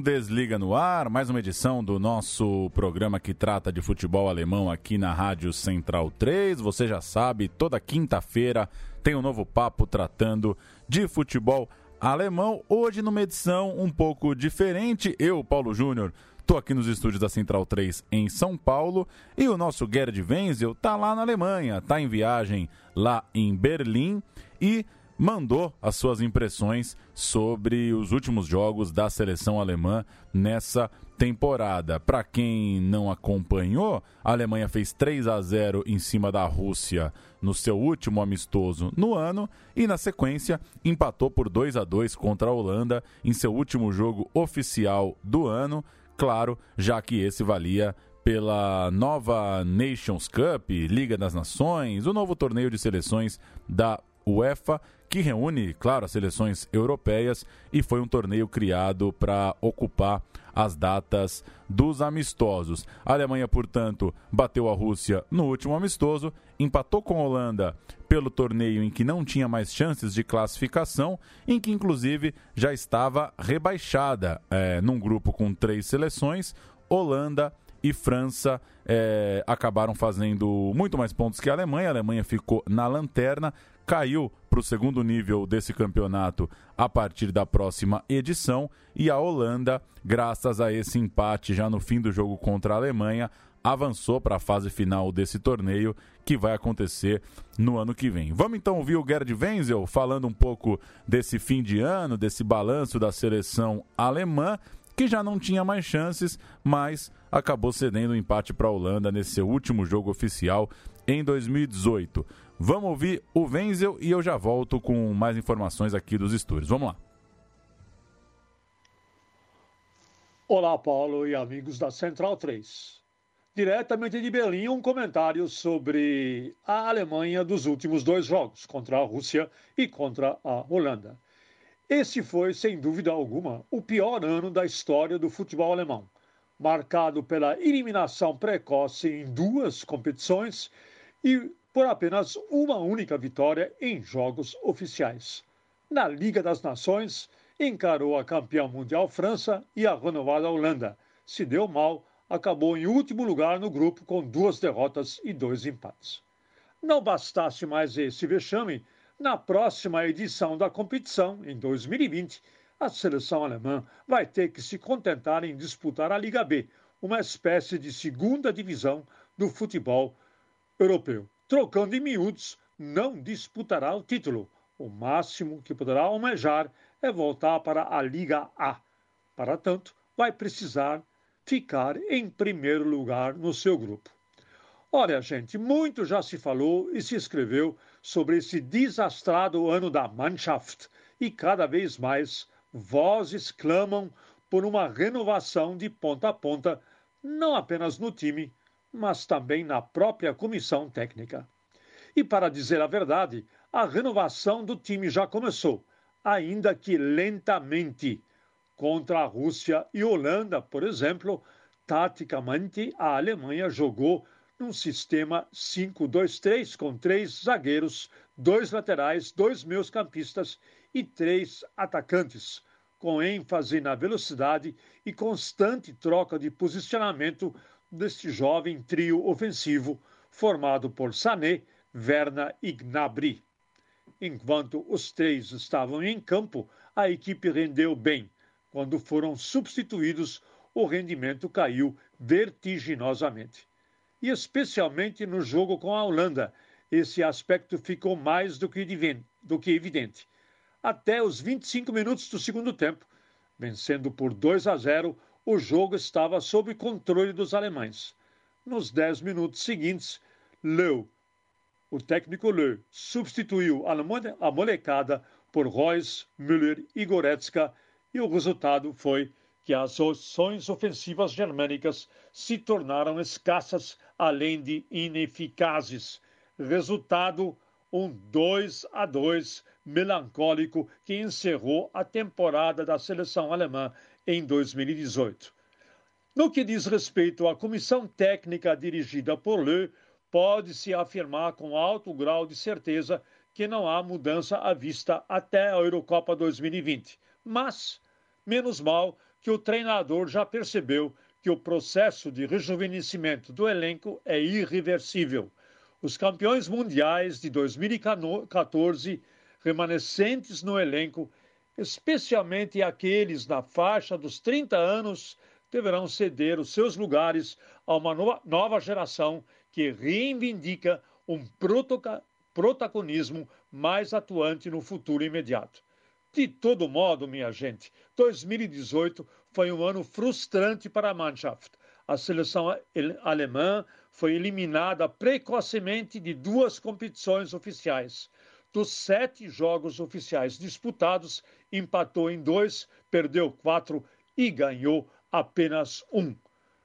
Bundesliga no ar, mais uma edição do nosso programa que trata de futebol alemão aqui na Rádio Central 3. Você já sabe, toda quinta-feira tem um novo papo tratando de futebol alemão. Hoje numa edição um pouco diferente. Eu, Paulo Júnior, Estou aqui nos estúdios da Central 3 em São Paulo e o nosso Gerd Wenzel está lá na Alemanha, está em viagem lá em Berlim e mandou as suas impressões sobre os últimos jogos da seleção alemã nessa temporada. Para quem não acompanhou, a Alemanha fez 3 a 0 em cima da Rússia no seu último amistoso no ano e na sequência empatou por 2 a 2 contra a Holanda em seu último jogo oficial do ano, claro, já que esse valia pela nova Nations Cup, Liga das Nações, o novo torneio de seleções da UEFA, que reúne, claro, as seleções europeias e foi um torneio criado para ocupar as datas dos amistosos. A Alemanha, portanto, bateu a Rússia no último amistoso, empatou com a Holanda pelo torneio em que não tinha mais chances de classificação, em que inclusive já estava rebaixada é, num grupo com três seleções, Holanda e França é, acabaram fazendo muito mais pontos que a Alemanha. A Alemanha ficou na lanterna, caiu para o segundo nível desse campeonato a partir da próxima edição e a Holanda, graças a esse empate já no fim do jogo contra a Alemanha, avançou para a fase final desse torneio que vai acontecer no ano que vem. Vamos então ouvir o Gerd Wenzel falando um pouco desse fim de ano, desse balanço da seleção alemã, que já não tinha mais chances, mas acabou cedendo o um empate para a Holanda nesse seu último jogo oficial em 2018. Vamos ouvir o Wenzel e eu já volto com mais informações aqui dos estúdios. Vamos lá. Olá, Paulo e amigos da Central 3. Diretamente de Berlim, um comentário sobre a Alemanha dos últimos dois jogos, contra a Rússia e contra a Holanda. Esse foi, sem dúvida alguma, o pior ano da história do futebol alemão, marcado pela eliminação precoce em duas competições e por apenas uma única vitória em jogos oficiais. Na Liga das Nações, encarou a campeã mundial França e a renovada Holanda. Se deu mal, acabou em último lugar no grupo com duas derrotas e dois empates. Não bastasse mais esse vexame, na próxima edição da competição, em 2020, a seleção alemã vai ter que se contentar em disputar a Liga B, uma espécie de segunda divisão do futebol europeu. Trocando em miúdos, não disputará o título. O máximo que poderá almejar é voltar para a Liga A. Para tanto, vai precisar ficar em primeiro lugar no seu grupo. Olha, gente, muito já se falou e se escreveu sobre esse desastrado ano da Mannschaft e cada vez mais vozes clamam por uma renovação de ponta a ponta, não apenas no time, mas também na própria comissão técnica. E para dizer a verdade, a renovação do time já começou, ainda que lentamente. Contra a Rússia e Holanda, por exemplo, taticamente a Alemanha jogou num sistema 5-2-3 com três zagueiros, dois laterais, dois meus-campistas e três atacantes, com ênfase na velocidade e constante troca de posicionamento deste jovem trio ofensivo formado por Sané, Verna e Gnabry. Enquanto os três estavam em campo, a equipe rendeu bem. Quando foram substituídos, o rendimento caiu vertiginosamente. E especialmente no jogo com a Holanda, esse aspecto ficou mais do que, do que evidente. Até os 25 minutos do segundo tempo, vencendo por 2 a 0, o jogo estava sob controle dos alemães. Nos dez minutos seguintes, Löw, o técnico Löw, substituiu a molecada por Reus, Müller e Goretzka e o resultado foi que as ações ofensivas germânicas se tornaram escassas além de ineficazes. Resultado: um 2 a 2 melancólico que encerrou a temporada da seleção alemã em 2018. No que diz respeito à comissão técnica dirigida por Le, pode-se afirmar com alto grau de certeza que não há mudança à vista até a Eurocopa 2020. Mas, menos mal que o treinador já percebeu que o processo de rejuvenescimento do elenco é irreversível. Os campeões mundiais de 2014 remanescentes no elenco, especialmente aqueles na faixa dos 30 anos, deverão ceder os seus lugares a uma nova geração que reivindica um protagonismo mais atuante no futuro imediato. De todo modo, minha gente, 2018 foi um ano frustrante para a Mannschaft. A seleção alemã foi eliminada precocemente de duas competições oficiais. Dos sete jogos oficiais disputados, empatou em dois, perdeu quatro e ganhou apenas um.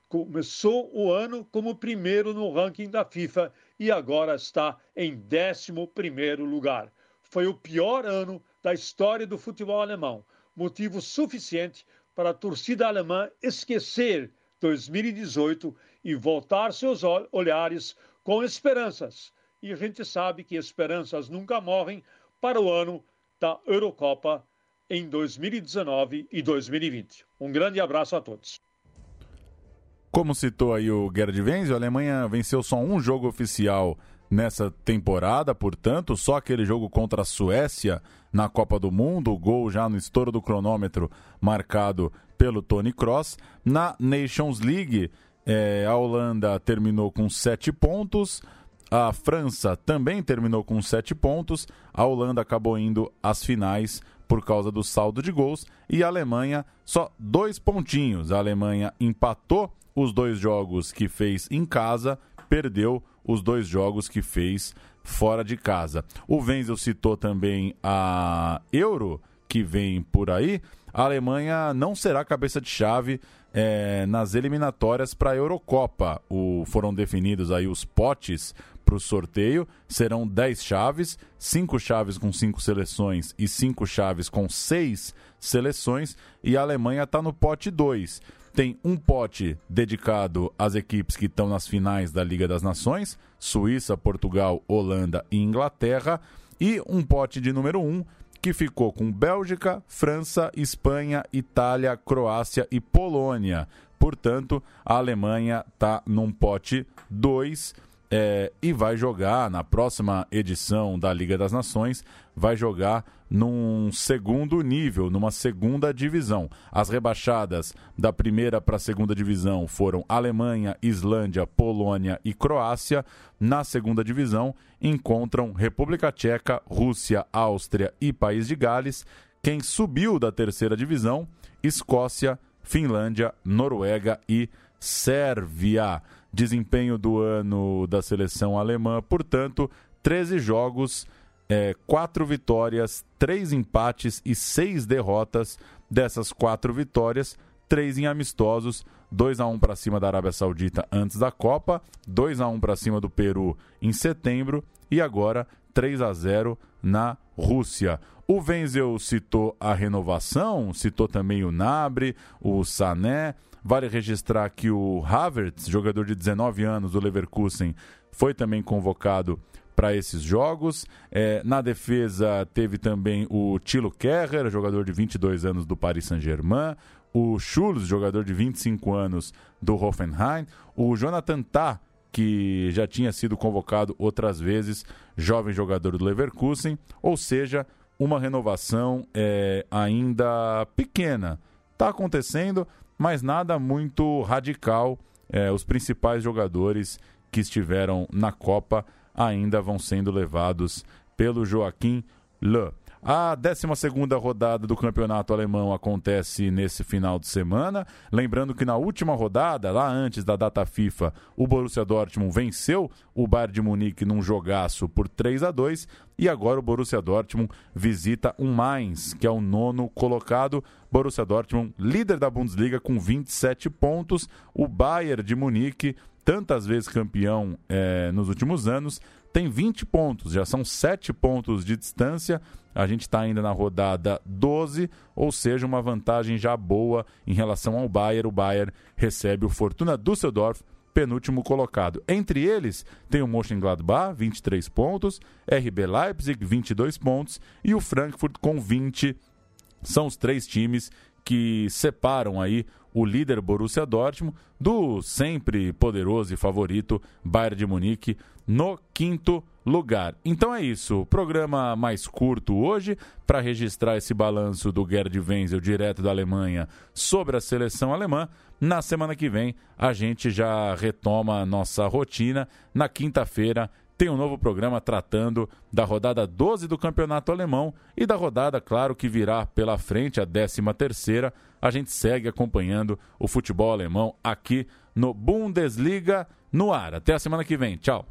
Começou o ano como primeiro no ranking da FIFA e agora está em décimo primeiro lugar. Foi o pior ano da história do futebol alemão, motivo suficiente para a torcida alemã esquecer 2018 e voltar seus olhares com esperanças e a gente sabe que esperanças nunca morrem para o ano da Eurocopa em 2019 e 2020. Um grande abraço a todos. Como citou aí o Gerd Wenzel, a Alemanha venceu só um jogo oficial nessa temporada, portanto, só aquele jogo contra a Suécia na Copa do Mundo, o gol já no estouro do cronômetro marcado pelo Tony Cross. Na Nations League, eh, a Holanda terminou com sete pontos, a França também terminou com sete pontos. A Holanda acabou indo às finais por causa do saldo de gols. E a Alemanha só dois pontinhos. A Alemanha empatou os dois jogos que fez em casa, perdeu os dois jogos que fez fora de casa. O Wenzel citou também a Euro, que vem por aí. A Alemanha não será cabeça de chave é, nas eliminatórias para a Eurocopa. O, foram definidos aí os potes para o sorteio. Serão 10 chaves, 5 chaves com 5 seleções e 5 chaves com 6 seleções. E a Alemanha está no pote 2. Tem um pote dedicado às equipes que estão nas finais da Liga das Nações: Suíça, Portugal, Holanda e Inglaterra. E um pote de número 1 um, que ficou com Bélgica, França, Espanha, Itália, Croácia e Polônia. Portanto, a Alemanha está num pote 2 é, e vai jogar na próxima edição da Liga das Nações, vai jogar num segundo nível, numa segunda divisão. As rebaixadas da primeira para a segunda divisão foram Alemanha, Islândia, Polônia e Croácia. Na segunda divisão encontram República Tcheca, Rússia, Áustria e País de Gales. Quem subiu da terceira divisão, Escócia, Finlândia, Noruega e Sérvia desempenho do ano da seleção alemã, portanto, 13 jogos, é, 4 vitórias, 3 empates e 6 derrotas. Dessas 4 vitórias, 3 em amistosos, 2 a 1 para cima da Arábia Saudita antes da Copa, 2 a 1 para cima do Peru em setembro e agora 3 a 0 na Rússia. O Wenzel citou a renovação, citou também o Nabre, o Sané, Vale registrar que o Havertz, jogador de 19 anos do Leverkusen, foi também convocado para esses jogos. É, na defesa teve também o Tilo Kerrer, jogador de 22 anos do Paris Saint-Germain, o Schulz, jogador de 25 anos do Hoffenheim, o Jonathan Tah, que já tinha sido convocado outras vezes, jovem jogador do Leverkusen, ou seja, uma renovação é, ainda pequena. Está acontecendo, mas nada muito radical. É, os principais jogadores que estiveram na Copa ainda vão sendo levados pelo Joaquim Le. A 12 rodada do campeonato alemão acontece nesse final de semana. Lembrando que na última rodada, lá antes da data FIFA, o Borussia Dortmund venceu o Bayern de Munique num jogaço por 3 a 2 e agora o Borussia Dortmund visita o Mainz, que é o nono colocado. Borussia Dortmund, líder da Bundesliga com 27 pontos. O Bayern de Munique, tantas vezes campeão é, nos últimos anos, tem 20 pontos, já são 7 pontos de distância a gente está ainda na rodada 12, ou seja, uma vantagem já boa em relação ao Bayern. O Bayern recebe o Fortuna Düsseldorf, penúltimo colocado. Entre eles tem o Mönchengladbach, 23 pontos, RB Leipzig, 22 pontos e o Frankfurt com 20. São os três times que separam aí o líder Borussia Dortmund do sempre poderoso e favorito Bayern de Munique no quinto lugar. Então é isso, programa mais curto hoje para registrar esse balanço do Gerd Wenzel direto da Alemanha sobre a seleção alemã. Na semana que vem a gente já retoma a nossa rotina. Na quinta-feira tem um novo programa tratando da rodada 12 do Campeonato Alemão e da rodada, claro, que virá pela frente, a 13 terceira. A gente segue acompanhando o futebol alemão aqui no Bundesliga no ar. Até a semana que vem. Tchau.